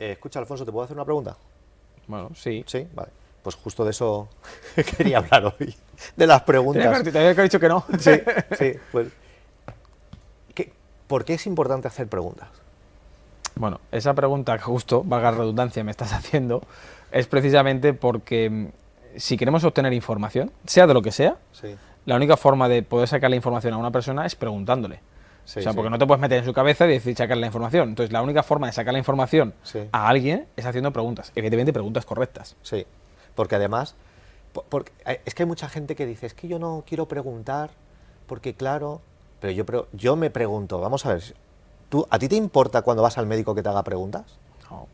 Eh, escucha, Alfonso, ¿te puedo hacer una pregunta? Bueno, sí. Sí, vale. Pues justo de eso quería hablar hoy, de las preguntas. Te había dicho que no. Sí, sí. Pues, ¿qué- ¿Por qué es importante hacer preguntas? Bueno, esa pregunta que justo, valga la redundancia, me estás haciendo, es precisamente porque mm, si queremos obtener información, sea de lo que sea, Sí, la única forma de poder sacar la información a una persona es preguntándole. Sí, o sea, sí. porque no te puedes meter en su cabeza y decir sacar la información. Entonces, la única forma de sacar la información Sí. a alguien es haciendo preguntas. Evidentemente, preguntas correctas. Sí, porque además, porque, eh, es que hay mucha gente que dice, es que yo no quiero preguntar, porque claro, pero yo, yo me pregunto, vamos a ver, ¿tú, ¿a ti te importa cuando vas al médico que te haga preguntas? No.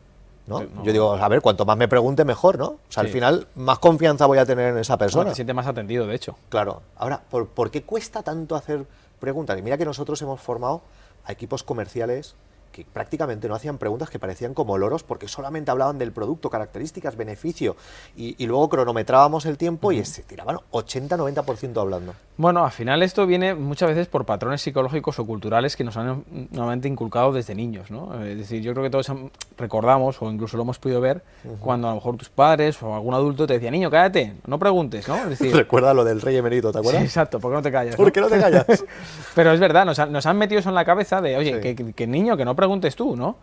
¿no? No. Yo digo, a ver, cuanto más me pregunte, mejor, ¿no? O sea, al final, más confianza voy a tener en esa Bueno, persona. te sientes más atendido, de hecho. Claro. Ahora, ¿por, por qué cuesta tanto hacer preguntas? Y mira que nosotros hemos formado a equipos comerciales que prácticamente no hacían preguntas que parecían como loros porque solamente hablaban del producto, características, beneficio y, y luego cronometrábamos el tiempo y se tiraban 80-90% hablando. Bueno, al final esto viene muchas veces por patrones psicológicos o culturales que nos han normalmente inculcado desde niños, ¿no? Es decir, yo creo que todos recordamos o incluso lo hemos podido ver cuando a lo mejor tus padres o algún adulto te decía, niño, cállate, no preguntes, ¿no? Es decir, Recuerda lo del rey emérito, ¿te sí, acuerdas? exacto, ¿por qué no te callas? ¿Por no? qué no te callas? Pero es verdad, nos han, nos han metido eso en la cabeza de, oye, Sí. que, que- que niño, que no preguntes tú, ¿no?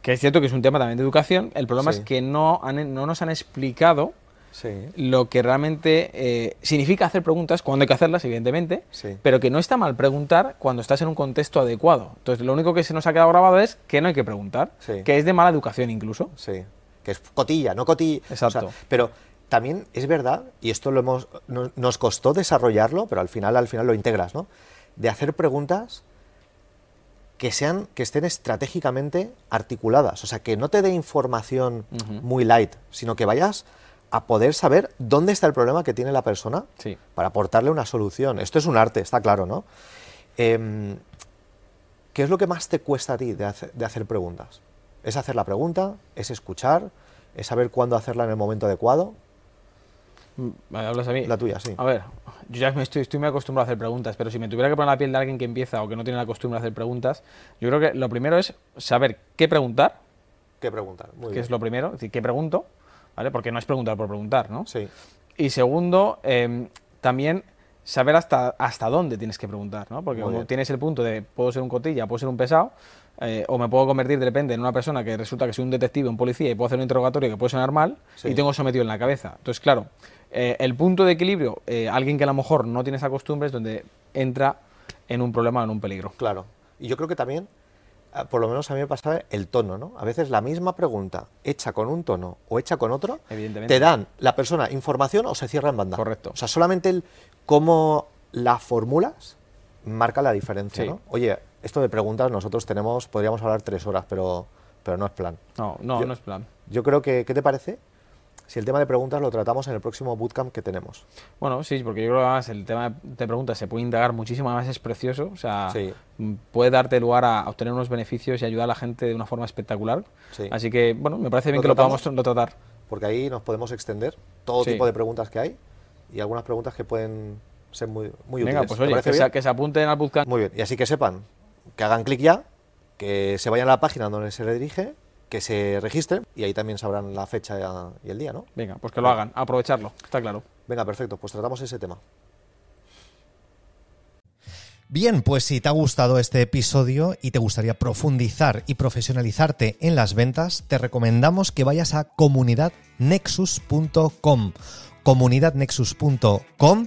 Que es cierto que es un tema también de educación, el problema Sí. es que no, han- no nos han explicado Sí. lo que realmente eh, significa hacer preguntas, cuando hay que hacerlas, evidentemente, Sí. pero que no está mal preguntar cuando estás en un contexto adecuado. Entonces, lo único que se nos ha quedado grabado es que no hay que preguntar, Sí. que es de mala educación incluso. Sí, que es cotilla, no cotilla. Exacto. pero también es verdad, y esto lo hemos, no- nos costó desarrollarlo, pero al final, al final lo integras, ¿no? De hacer preguntas que sean, que estén estratégicamente articuladas. O sea, que no te dé información muy light, sino que vayas a poder saber dónde está el problema que tiene la persona Sí. para aportarle una solución. Esto es un arte, está claro, ¿no? Em, ¿Qué es lo que más te cuesta a ti de hacer, de hacer preguntas? ¿Es hacer la pregunta? ¿Es escuchar? ¿Es saber cuándo hacerla en el momento adecuado? Mm, vale, ¿Hablas a mí? La tuya, sí. A ver, yo ya me estoy, estoy muy acostumbrado a hacer preguntas, pero si me tuviera que poner la piel de alguien que empieza o que no tiene la costumbre de hacer preguntas, yo creo que lo primero es saber qué preguntar, ¿Qué preguntar? Muy que bien. es lo primero, es decir, qué pregunto, ¿vale? Porque no es preguntar por preguntar, ¿no? Sí, Y segundo, em, también saber hasta, hasta dónde tienes que preguntar, ¿no? Porque como tienes el punto de puedo ser un cotilla, puedo ser un pesado, eh, o me puedo convertir de repente en una persona que resulta que soy un detective, un policía y puedo hacer un interrogatorio que puede sonar mal Sí. y tengo eso metido en la cabeza. Entonces, claro, eh, el punto de equilibrio, eh, alguien que a lo mejor no tiene esa costumbre es donde entra en un problema o en un peligro. claro. Y yo creo que también, por lo menos a mí me pasaba el tono, ¿no? A veces la misma pregunta hecha con un tono o hecha con otro, Evidentemente. te dan la persona información o se cierra en banda. Correcto. O sea, solamente el cómo la formulas marca la diferencia, Sí. ¿no? Oye, esto de preguntas nosotros tenemos, podríamos hablar tres horas, pero, pero no es plan. No, no, Yo- no es plan. Yo creo que, ¿qué te parece? Si el tema de preguntas lo tratamos en el próximo bootcamp que tenemos. Bueno, sí, porque yo creo que además el tema de preguntas se puede indagar muchísimo, además es precioso, o sea, Sí. mm, puede darte lugar a obtener unos beneficios y ayudar a la gente de una forma espectacular. Sí. Así que, bueno, me parece bien ¿Lo que lo podamos lo tratar. Porque ahí nos podemos extender todo Sí. tipo de preguntas que hay y algunas preguntas que pueden ser muy, muy Venga, útiles. pues ¿Te oye, que se, que se apunten al bootcamp. Muy bien. Y así que sepan que hagan clic ya, que se vayan a la página donde se redirige, que se registren y ahí también sabrán la fecha y el día, ¿no? Venga, pues que lo hagan, aprovecharlo, está claro. Venga, perfecto, pues tratamos ese tema. Bien, pues si te ha gustado este episodio y te gustaría profundizar y profesionalizarte en las ventas, te recomendamos que vayas a comunidadnexus.com, comunidadnexus.com